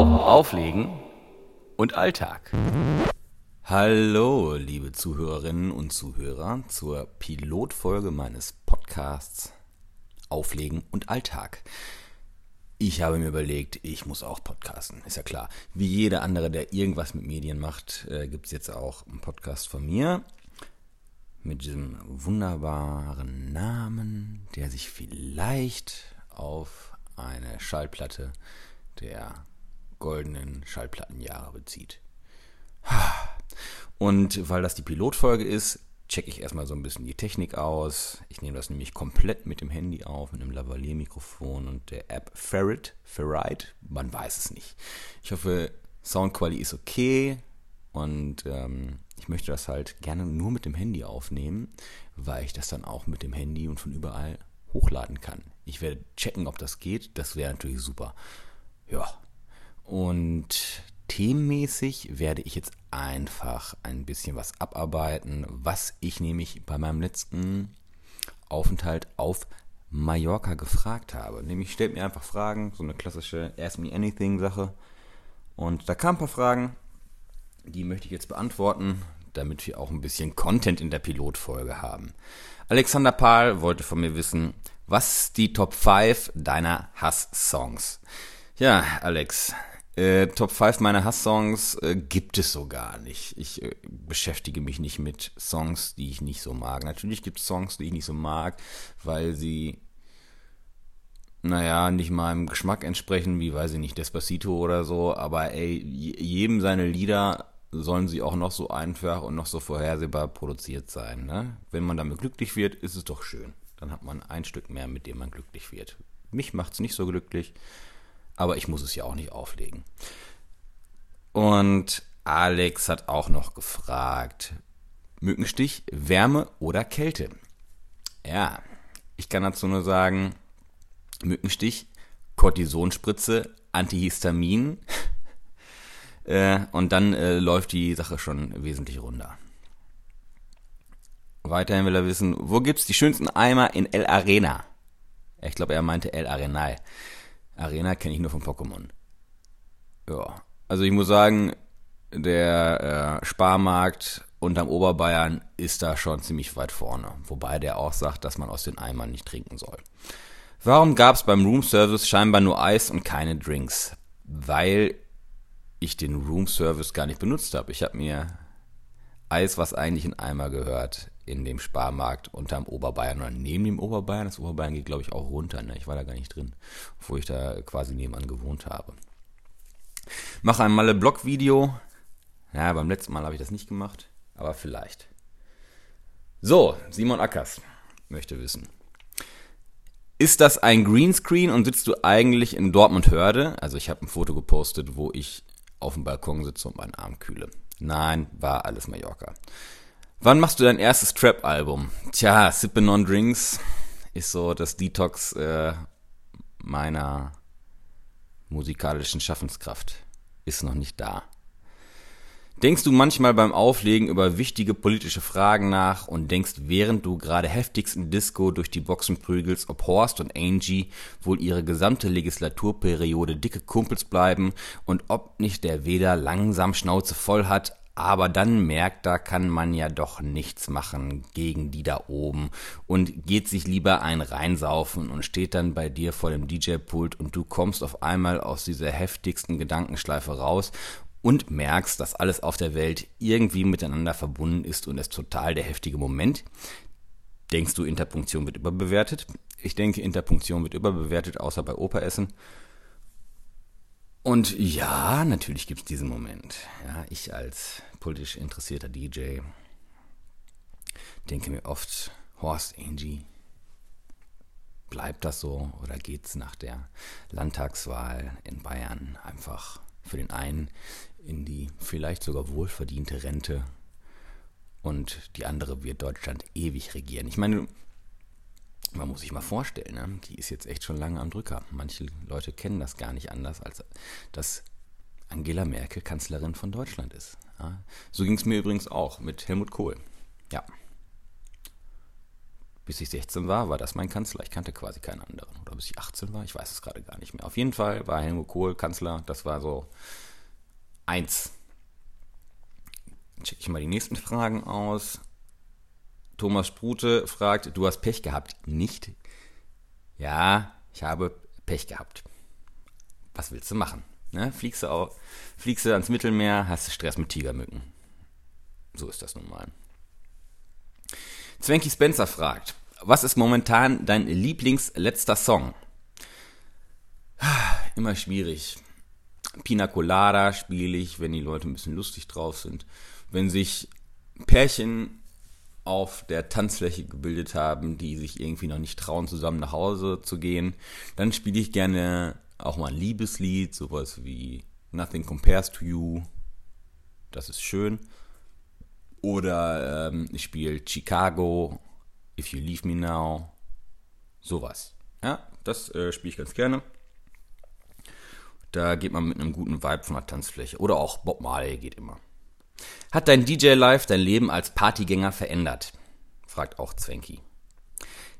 auf, Auflegen und Alltag. Hallo, liebe Zuhörerinnen und Zuhörer, zur Pilotfolge meines Podcasts Auflegen und Alltag. Ich habe mir überlegt, ich muss auch podcasten, ist ja klar. Wie jeder andere, der irgendwas mit Medien macht, äh, gibt es jetzt auch einen Podcast von mir mit diesem wunderbaren Namen, der sich vielleicht auf eine Schallplatte der goldenen Schallplattenjahre bezieht. Und weil das die Pilotfolge ist, checke ich erstmal so ein bisschen die Technik aus. Ich nehme das nämlich komplett mit dem Handy auf, mit einem Lavalier-Mikrofon und der App Ferret, Ferrite, man weiß es nicht. Ich hoffe, Soundqualität ist okay und ähm, ich möchte das halt gerne nur mit dem Handy aufnehmen, weil ich das dann auch mit dem Handy und von überall hochladen kann. Ich werde checken, ob das geht. Das wäre natürlich super. Ja. Und themenmäßig werde ich jetzt einfach ein bisschen was abarbeiten, was ich nämlich bei meinem letzten Aufenthalt auf Mallorca gefragt habe. Nämlich stellt mir einfach Fragen, so eine klassische Ask Me Anything Sache. Und da kamen ein paar Fragen, die möchte ich jetzt beantworten, damit wir auch ein bisschen Content in der Pilotfolge haben. Alexander Pahl wollte von mir wissen, was die Top 5 deiner Hass-Songs? Ja, Alex, äh, Top 5 meiner Hass-Songs äh, gibt es so gar nicht. Ich äh, beschäftige mich nicht mit Songs, die ich nicht so mag. Natürlich gibt es Songs, die ich nicht so mag, weil sie, naja, nicht meinem Geschmack entsprechen, wie, weiß ich nicht, Despacito oder so. Aber ey, jedem seine Lieder sollen sie auch noch so einfach und noch so vorhersehbar produziert sein. Ne? Wenn man damit glücklich wird, ist es doch schön. Dann hat man ein Stück mehr, mit dem man glücklich wird. Mich macht es nicht so glücklich, aber ich muss es ja auch nicht auflegen. Und Alex hat auch noch gefragt, Mückenstich, Wärme oder Kälte? Ja, ich kann dazu nur sagen, Mückenstich, Cortisonspritze, Antihistamin, äh, und dann äh, läuft die Sache schon wesentlich runter. Weiterhin will er wissen, wo gibt's die schönsten Eimer in El Arena? Ich glaube, er meinte El Arenal. Arena kenne ich nur von Pokémon. Ja, also ich muss sagen, der äh, Sparmarkt unterm Oberbayern ist da schon ziemlich weit vorne. Wobei der auch sagt, dass man aus den Eimern nicht trinken soll. Warum gab es beim Roomservice scheinbar nur Eis und keine Drinks? Weil ich den Roomservice gar nicht benutzt habe. Ich habe mir Eis, was eigentlich in Eimer gehört, in dem Sparmarkt unterm Oberbayern oder neben dem Oberbayern. Das Oberbayern geht, glaube ich, auch runter. Ne? Ich war da gar nicht drin, obwohl ich da quasi nebenan gewohnt habe. Mache einmal ein Blog-Video. Ja, beim letzten Mal habe ich das nicht gemacht, aber vielleicht. So, Simon Ackers möchte wissen. Ist das ein Greenscreen und sitzt du eigentlich in Dortmund Hörde? Also ich habe ein Foto gepostet, wo ich auf dem Balkon sitze und meinen Arm kühle. Nein, war alles Mallorca. Wann machst du dein erstes Trap-Album? Tja, Sippin' on Drinks ist so das Detox äh, meiner musikalischen Schaffenskraft. Ist noch nicht da. Denkst du manchmal beim Auflegen über wichtige politische Fragen nach und denkst, während du gerade heftigst in Disco durch die Boxen prügelst, ob Horst und Angie wohl ihre gesamte Legislaturperiode dicke Kumpels bleiben und ob nicht der Weder langsam Schnauze voll hat, aber dann merkt, da kann man ja doch nichts machen gegen die da oben und geht sich lieber ein reinsaufen und steht dann bei dir vor dem DJ-Pult und du kommst auf einmal aus dieser heftigsten Gedankenschleife raus und merkst, dass alles auf der Welt irgendwie miteinander verbunden ist und es total der heftige Moment. Denkst du, Interpunktion wird überbewertet? Ich denke, Interpunktion wird überbewertet, außer bei Operessen. Und ja, natürlich gibt es diesen Moment. Ja, ich als politisch interessierter DJ denke mir oft, Horst Angie, bleibt das so oder geht es nach der Landtagswahl in Bayern einfach für den einen in die vielleicht sogar wohlverdiente Rente und die andere wird Deutschland ewig regieren. Ich meine, man muss sich mal vorstellen, ne? die ist jetzt echt schon lange am Drücker. Manche Leute kennen das gar nicht anders, als dass Angela Merkel Kanzlerin von Deutschland ist. Ja? So ging es mir übrigens auch mit Helmut Kohl. Ja. Bis ich 16 war, war das mein Kanzler. Ich kannte quasi keinen anderen. Oder bis ich 18 war, ich weiß es gerade gar nicht mehr. Auf jeden Fall war Helmut Kohl Kanzler. Das war so eins. Checke ich mal die nächsten Fragen aus. Thomas Sprute fragt, du hast Pech gehabt. Nicht? Ja, ich habe Pech gehabt. Was willst du machen? Ne? Fliegst, du auch, fliegst du ans Mittelmeer, hast du Stress mit Tigermücken. So ist das nun mal. Zwenky Spencer fragt, was ist momentan dein Lieblingsletzter Song? Immer schwierig. Pina Colada spiele ich, wenn die Leute ein bisschen lustig drauf sind. Wenn sich Pärchen auf der Tanzfläche gebildet haben, die sich irgendwie noch nicht trauen, zusammen nach Hause zu gehen, dann spiele ich gerne auch mal ein Liebeslied, sowas wie Nothing Compares to You. Das ist schön. Oder ähm, ich spiele Chicago, If You Leave Me Now. Sowas. Ja, das äh, spiele ich ganz gerne. Da geht man mit einem guten Vibe von der Tanzfläche. Oder auch Bob Marley geht immer. Hat dein DJ-Life dein Leben als Partygänger verändert? Fragt auch Zwenki.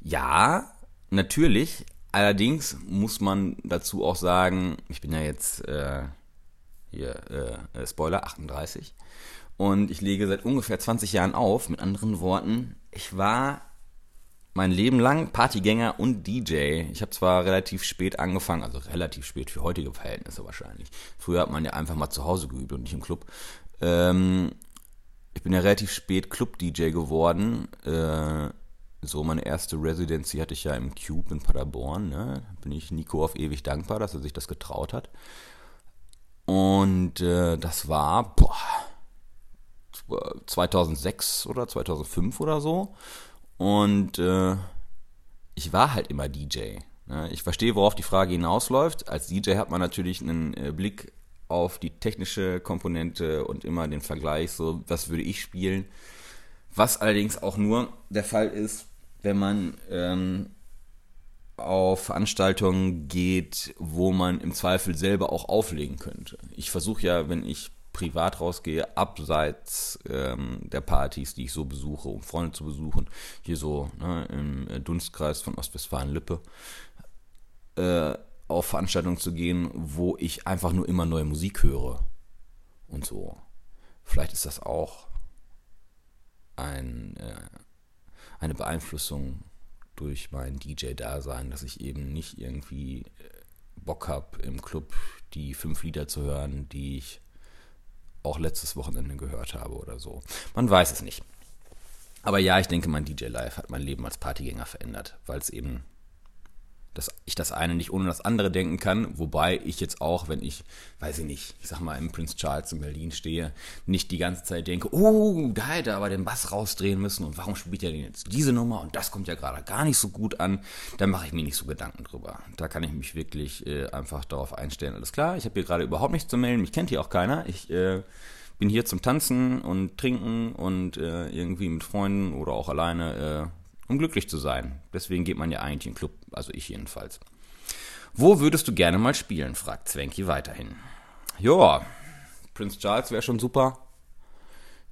Ja, natürlich. Allerdings muss man dazu auch sagen, ich bin ja jetzt äh, hier, äh, Spoiler, 38. Und ich lege seit ungefähr 20 Jahren auf. Mit anderen Worten, ich war mein Leben lang Partygänger und DJ. Ich habe zwar relativ spät angefangen, also relativ spät für heutige Verhältnisse wahrscheinlich. Früher hat man ja einfach mal zu Hause geübt und nicht im Club. Ähm, ich bin ja relativ spät Club-DJ geworden. Äh, so meine erste Residency hatte ich ja im Cube in Paderborn. Ne? Bin ich Nico auf ewig dankbar, dass er sich das getraut hat. Und äh, das war boah, 2006 oder 2005 oder so. Und äh, ich war halt immer DJ. Ne? Ich verstehe, worauf die Frage hinausläuft. Als DJ hat man natürlich einen äh, Blick auf die technische Komponente und immer den Vergleich, so was würde ich spielen. Was allerdings auch nur der Fall ist, wenn man ähm, auf Veranstaltungen geht, wo man im Zweifel selber auch auflegen könnte. Ich versuche ja, wenn ich privat rausgehe, abseits ähm, der Partys, die ich so besuche, um Freunde zu besuchen, hier so ne, im Dunstkreis von Ostwestfalen-Lippe, äh, auf Veranstaltungen zu gehen, wo ich einfach nur immer neue Musik höre und so. Vielleicht ist das auch ein, äh, eine Beeinflussung durch mein DJ-Dasein, dass ich eben nicht irgendwie äh, Bock habe, im Club die fünf Lieder zu hören, die ich auch letztes Wochenende gehört habe oder so. Man weiß es nicht. Aber ja, ich denke, mein DJ Live hat mein Leben als Partygänger verändert, weil es eben dass ich das eine nicht ohne das andere denken kann, wobei ich jetzt auch, wenn ich, weiß ich nicht, ich sag mal im Prince Charles in Berlin stehe, nicht die ganze Zeit denke, oh, da hätte er aber den Bass rausdrehen müssen und warum spielt er denn jetzt diese Nummer? Und das kommt ja gerade gar nicht so gut an, da mache ich mir nicht so Gedanken drüber. Da kann ich mich wirklich äh, einfach darauf einstellen, alles klar, ich habe hier gerade überhaupt nichts zu melden, mich kennt hier auch keiner, ich äh, bin hier zum Tanzen und Trinken und äh, irgendwie mit Freunden oder auch alleine äh, um glücklich zu sein. Deswegen geht man ja eigentlich in den Club, also ich jedenfalls. Wo würdest du gerne mal spielen? fragt Zwenki weiterhin. Ja, Prince Charles wäre schon super.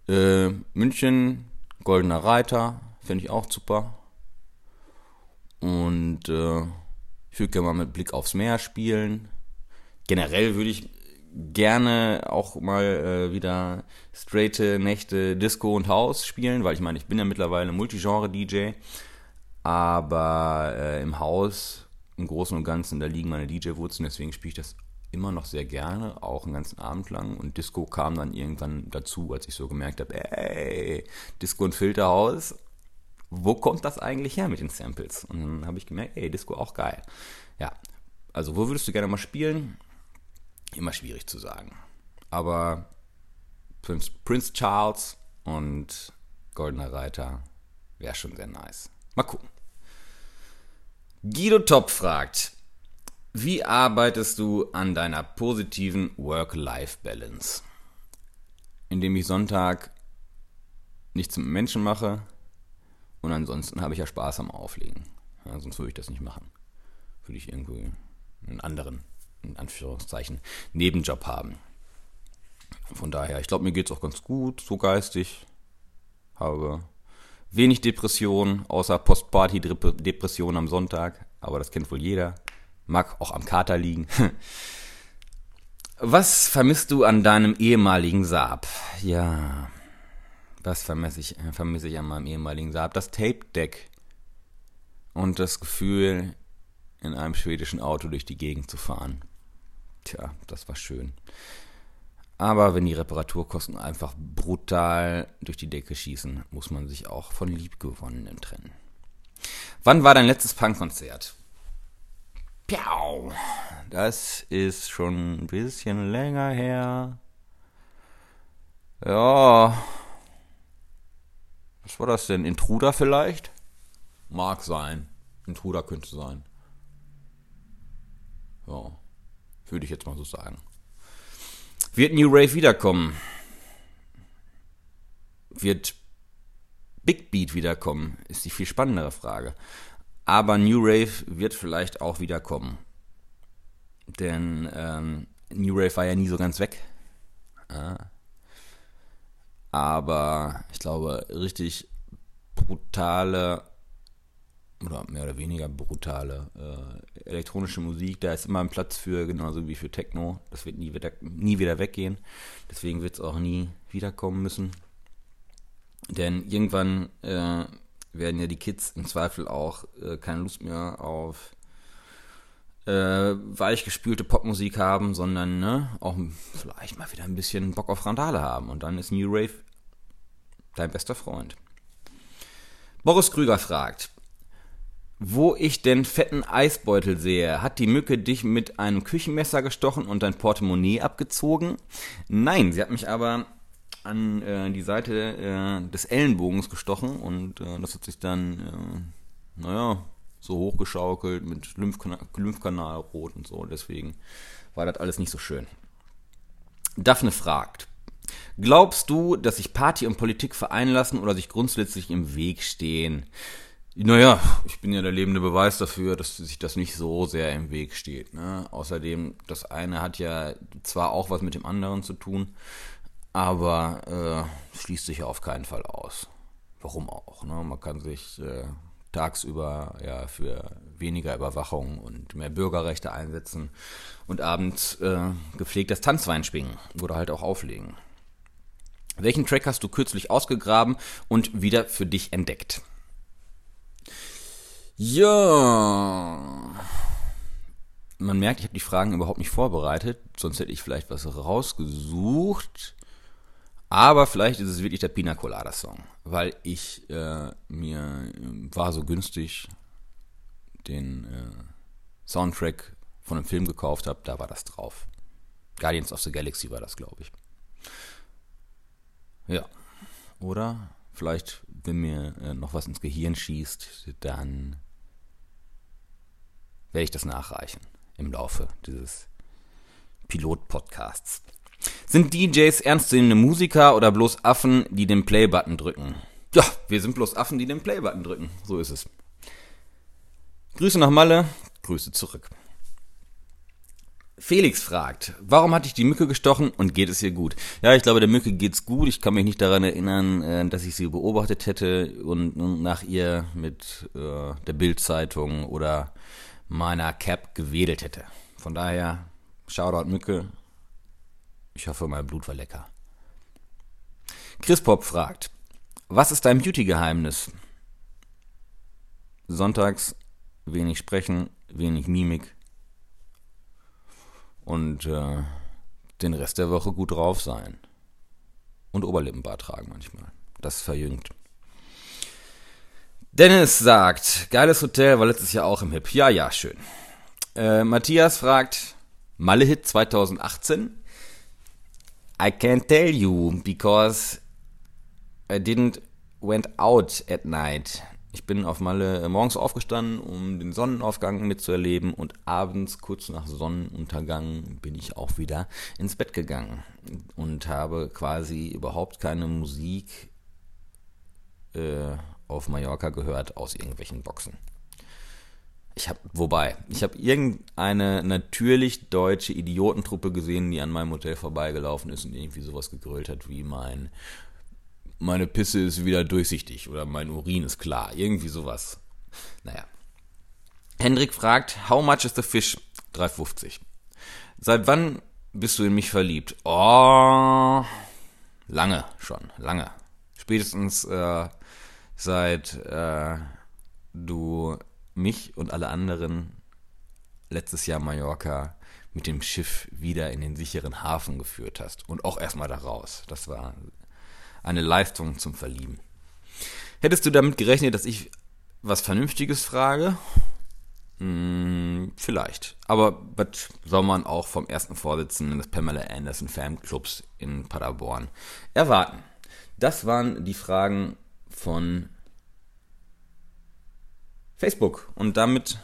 Äh, München, Goldener Reiter, finde ich auch super. Und äh, ich würde gerne mal mit Blick aufs Meer spielen. Generell würde ich gerne auch mal äh, wieder straighte Nächte Disco und House spielen, weil ich meine, ich bin ja mittlerweile Multigenre-DJ, aber äh, im Haus im Großen und Ganzen, da liegen meine DJ-Wurzeln, deswegen spiele ich das immer noch sehr gerne, auch einen ganzen Abend lang. Und Disco kam dann irgendwann dazu, als ich so gemerkt habe, ey, Disco und Filterhaus, wo kommt das eigentlich her mit den Samples? Und dann habe ich gemerkt, ey, Disco auch geil. Ja, also wo würdest du gerne mal spielen? Immer schwierig zu sagen. Aber Prinz, Prince Charles und Goldener Reiter wäre schon sehr nice. Mal gucken. Guido Top fragt, wie arbeitest du an deiner positiven Work-Life-Balance? Indem ich Sonntag nichts mit Menschen mache und ansonsten habe ich ja Spaß am Auflegen. Ja, sonst würde ich das nicht machen. Würde ich irgendwie einen anderen in Anführungszeichen, Nebenjob haben. Von daher, ich glaube, mir geht es auch ganz gut, so geistig. Habe Wenig Depression, außer Postparty-Depression am Sonntag. Aber das kennt wohl jeder. Mag auch am Kater liegen. Was vermisst du an deinem ehemaligen Saab? Ja, was vermisse ich, vermisse ich an meinem ehemaligen Saab? Das Tape-Deck und das Gefühl, in einem schwedischen Auto durch die Gegend zu fahren. Tja, das war schön. Aber wenn die Reparaturkosten einfach brutal durch die Decke schießen, muss man sich auch von Liebgewonnenen trennen. Wann war dein letztes Punkkonzert? Piau! Das ist schon ein bisschen länger her. Ja. Was war das denn? Intruder vielleicht? Mag sein. Intruder könnte sein. Ja. Würde ich jetzt mal so sagen. Wird New Rave wiederkommen? Wird Big Beat wiederkommen? Ist die viel spannendere Frage. Aber New Rave wird vielleicht auch wiederkommen. Denn ähm, New Rave war ja nie so ganz weg. Aber ich glaube, richtig brutale oder mehr oder weniger brutale äh, elektronische Musik. Da ist immer ein Platz für, genauso wie für Techno. Das wird nie wieder, nie wieder weggehen. Deswegen wird es auch nie wiederkommen müssen. Denn irgendwann äh, werden ja die Kids im Zweifel auch äh, keine Lust mehr auf äh, weichgespülte Popmusik haben, sondern ne, auch vielleicht mal wieder ein bisschen Bock auf Randale haben. Und dann ist New Rave dein bester Freund. Boris Krüger fragt, wo ich den fetten Eisbeutel sehe, hat die Mücke dich mit einem Küchenmesser gestochen und dein Portemonnaie abgezogen? Nein, sie hat mich aber an äh, die Seite äh, des Ellenbogens gestochen und äh, das hat sich dann, äh, naja, so hochgeschaukelt mit Lymphkana Lymphkanalrot und so. Deswegen war das alles nicht so schön. Daphne fragt, glaubst du, dass sich Party und Politik vereinen lassen oder sich grundsätzlich im Weg stehen? Naja, ich bin ja der lebende Beweis dafür, dass sich das nicht so sehr im Weg steht. Ne? Außerdem, das eine hat ja zwar auch was mit dem anderen zu tun, aber äh, schließt sich ja auf keinen Fall aus. Warum auch? Ne? Man kann sich äh, tagsüber ja für weniger Überwachung und mehr Bürgerrechte einsetzen und abends äh, gepflegt das Tanzwein schwingen oder halt auch auflegen. Welchen Track hast du kürzlich ausgegraben und wieder für dich entdeckt? Ja. Man merkt, ich habe die Fragen überhaupt nicht vorbereitet, sonst hätte ich vielleicht was rausgesucht. Aber vielleicht ist es wirklich der Pina Colada Song, weil ich äh, mir war so günstig den äh, Soundtrack von einem Film gekauft habe, da war das drauf. Guardians of the Galaxy war das, glaube ich. Ja. Oder vielleicht, wenn mir äh, noch was ins Gehirn schießt, dann werde ich das nachreichen im Laufe dieses Pilot-Podcasts. Sind DJs ernstzunehmende Musiker oder bloß Affen, die den Play-Button drücken? Ja, wir sind bloß Affen, die den Play-Button drücken. So ist es. Grüße nach Malle, Grüße zurück. Felix fragt, warum hat dich die Mücke gestochen und geht es ihr gut? Ja, ich glaube, der Mücke geht's gut. Ich kann mich nicht daran erinnern, äh, dass ich sie beobachtet hätte und nach ihr mit äh, der Bildzeitung oder meiner Cap gewedelt hätte. Von daher, Shoutout Mücke. Ich hoffe, mein Blut war lecker. Chris Pop fragt, was ist dein Beauty-Geheimnis? Sonntags wenig sprechen, wenig Mimik und äh, den Rest der Woche gut drauf sein. Und Oberlippenbart tragen manchmal. Das verjüngt. Dennis sagt, geiles Hotel, war letztes Jahr auch im Hip. Ja, ja, schön. Äh, Matthias fragt, Malle-Hit 2018? I can't tell you, because I didn't went out at night. Ich bin auf Malle morgens aufgestanden, um den Sonnenaufgang mitzuerleben und abends, kurz nach Sonnenuntergang, bin ich auch wieder ins Bett gegangen und habe quasi überhaupt keine Musik äh, auf Mallorca gehört aus irgendwelchen Boxen. Ich habe, wobei, ich habe irgendeine natürlich deutsche Idiotentruppe gesehen, die an meinem Hotel vorbeigelaufen ist und irgendwie sowas gegrölt hat wie mein meine Pisse ist wieder durchsichtig oder mein Urin ist klar. Irgendwie sowas. Naja. Hendrik fragt, how much is the fish? 3,50. Seit wann bist du in mich verliebt? Oh, lange schon, lange. Spätestens äh, seit äh, du mich und alle anderen letztes Jahr Mallorca mit dem Schiff wieder in den sicheren Hafen geführt hast und auch erstmal da raus. Das war eine Leistung zum Verlieben. Hättest du damit gerechnet, dass ich was Vernünftiges frage? Hm, vielleicht. Aber was soll man auch vom ersten Vorsitzenden des Pamela Anderson Fanclubs in Paderborn erwarten? Das waren die Fragen von Facebook. Und damit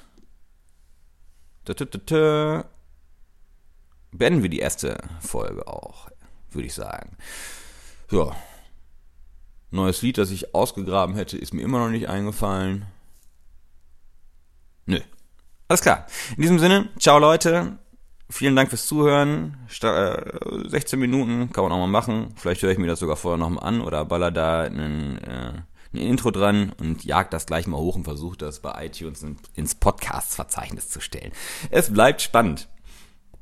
beenden wir die erste Folge auch, würde ich sagen. Ja. Neues Lied, das ich ausgegraben hätte, ist mir immer noch nicht eingefallen. Nö. Alles klar. In diesem Sinne, ciao Leute. Vielen Dank fürs Zuhören. 16 äh, Minuten kann man auch mal machen. Vielleicht höre ich mir das sogar vorher noch mal an oder baller da einen, äh, ein Intro dran und jag das gleich mal hoch und versuche das bei iTunes ins Podcasts-Verzeichnis zu stellen. Es bleibt spannend.